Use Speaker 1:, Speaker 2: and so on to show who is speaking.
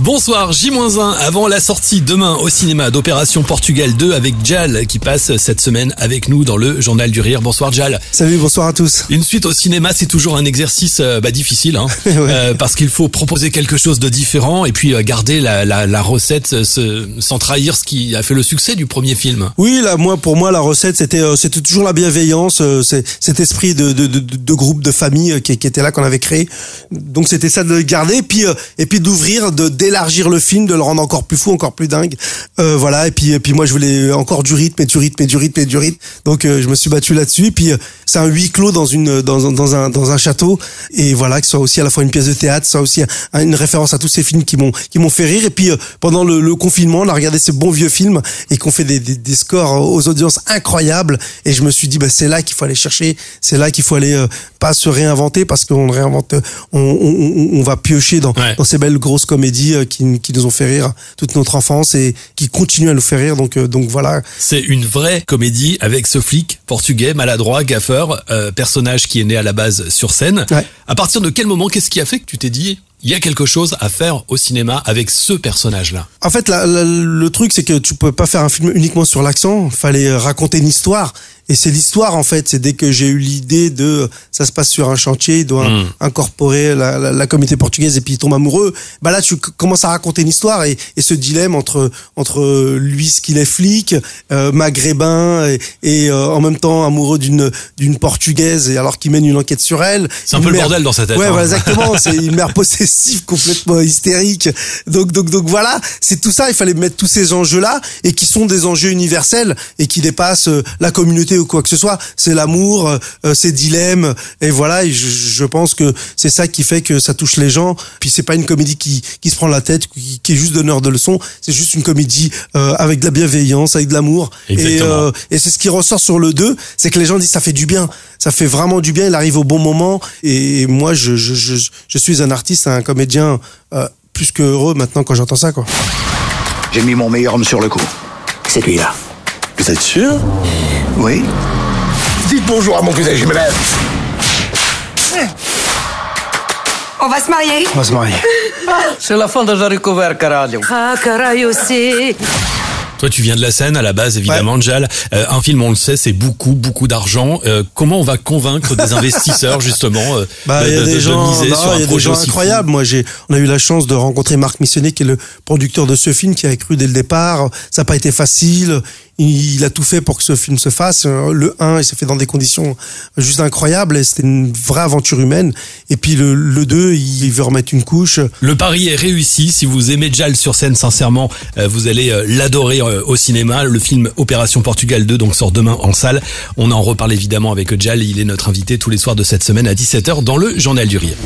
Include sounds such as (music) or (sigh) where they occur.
Speaker 1: Bonsoir, J-1 avant la sortie demain au cinéma d'Opération Portugal 2 avec Jal qui passe cette semaine avec nous dans le Journal du Rire. Bonsoir Jal.
Speaker 2: Salut, bonsoir à tous.
Speaker 1: Une suite au cinéma, c'est toujours un exercice euh, bah, difficile hein, (laughs) euh, parce qu'il faut proposer quelque chose de différent et puis euh, garder la, la, la recette ce, sans trahir ce qui a fait le succès du premier film.
Speaker 2: Oui, là, moi, pour moi, la recette, c'était c'était toujours la bienveillance, cet esprit de, de, de, de, groupe, de famille qui, qui était là qu'on avait créé. Donc c'était ça de le garder et puis et puis d'ouvrir, de d'élargir le film, de le rendre encore plus fou, encore plus dingue. Euh, voilà. Et puis, et puis moi, je voulais encore du rythme et du rythme et du rythme et du rythme. Donc, euh, je me suis battu là-dessus. Et puis, euh, c'est un huis clos dans une, dans, dans un, dans un château. Et voilà, que ce soit aussi à la fois une pièce de théâtre, soit aussi une référence à tous ces films qui m'ont, qui m'ont fait rire. Et puis, pendant le, le, confinement, on a regardé ces bons vieux films et qu'on fait des, des, des, scores aux audiences incroyables. Et je me suis dit, bah, c'est là qu'il faut aller chercher. C'est là qu'il faut aller, pas se réinventer parce qu'on réinvente, on, on, on, va piocher dans, dans ces belles grosses comédies euh, qui, qui, nous ont fait rire toute notre enfance et qui continuent à nous faire rire. Donc, euh, donc voilà.
Speaker 1: C'est une vraie comédie avec ce flic portugais, maladroit, gaffeur, euh, personnage qui est né à la base sur scène. Ouais. À partir de quel moment, qu'est-ce qui a fait que tu t'es dit il y a quelque chose à faire au cinéma avec ce personnage-là?
Speaker 2: En fait, la, la, le truc, c'est que tu peux pas faire un film uniquement sur l'accent. Fallait raconter une histoire. Et c'est l'histoire en fait. C'est dès que j'ai eu l'idée de ça se passe sur un chantier, il doit mm. incorporer la, la, la, communauté portugaise et puis il tombe amoureux. Bah là, tu commences à raconter une histoire et, et ce dilemme entre entre lui, ce qu'il est flic, euh, maghrébin et, et euh, en même temps amoureux d'une d'une portugaise et alors qu'il mène une enquête sur elle.
Speaker 1: C'est un peu
Speaker 2: mère...
Speaker 1: le bordel dans sa tête.
Speaker 2: Ouais,
Speaker 1: hein.
Speaker 2: voilà, exactement. (laughs) c'est une mère possessive complètement hystérique. Donc donc donc voilà, c'est tout ça. Il fallait mettre tous ces enjeux là et qui sont des enjeux universels et qui dépassent euh, la communauté ou quoi que ce soit. C'est l'amour, euh, ces dilemmes, et voilà. Et je, je, pense que c'est ça qui fait que ça touche les gens. Puis c'est pas une comédie qui, qui se prend la tête, qui, qui est juste donneur de leçons. C'est juste une comédie euh, avec de la bienveillance, avec de l'amour. Et, euh, et c'est ce qui ressort sur le 2, c'est que les gens disent ça fait du bien. Ça fait vraiment du bien. Il arrive au bon moment. Et moi, je, je, je, je suis un artiste, un comédien euh, plus que heureux maintenant quand j'entends ça, quoi.
Speaker 3: J'ai mis mon meilleur homme sur le coup. C'est lui-là.
Speaker 4: Vous êtes sûr?
Speaker 3: Oui.
Speaker 4: Dites bonjour à mon cousin Jiménez.
Speaker 5: On va se marier
Speaker 3: On va se marier. (laughs)
Speaker 6: C'est la fin des haricots verts, caralho.
Speaker 5: Ah, caralho aussi.
Speaker 1: Toi, tu viens de la scène à la base, évidemment, ouais. Jal. Euh, un film, on le sait, c'est beaucoup, beaucoup d'argent. Euh, comment on va convaincre des (laughs) investisseurs justement euh,
Speaker 2: bah,
Speaker 1: de,
Speaker 2: y a
Speaker 1: de,
Speaker 2: des
Speaker 1: de
Speaker 2: gens,
Speaker 1: miser
Speaker 2: non,
Speaker 1: sur un
Speaker 2: y a
Speaker 1: projet
Speaker 2: des gens incroyables. Moi, j'ai, on a eu la chance de rencontrer Marc Missionnet, qui est le producteur de ce film, qui a cru dès le départ. Ça n'a pas été facile. Il, il, a tout fait pour que ce film se fasse. Le 1, il s'est fait dans des conditions juste incroyables. C'était une vraie aventure humaine. Et puis le, le 2, il veut remettre une couche.
Speaker 1: Le pari est réussi. Si vous aimez Jal sur scène, sincèrement, vous allez l'adorer au cinéma. Le film Opération Portugal 2 donc sort demain en salle. On en reparle évidemment avec Jal. Il est notre invité tous les soirs de cette semaine à 17h dans le Journal du Rire.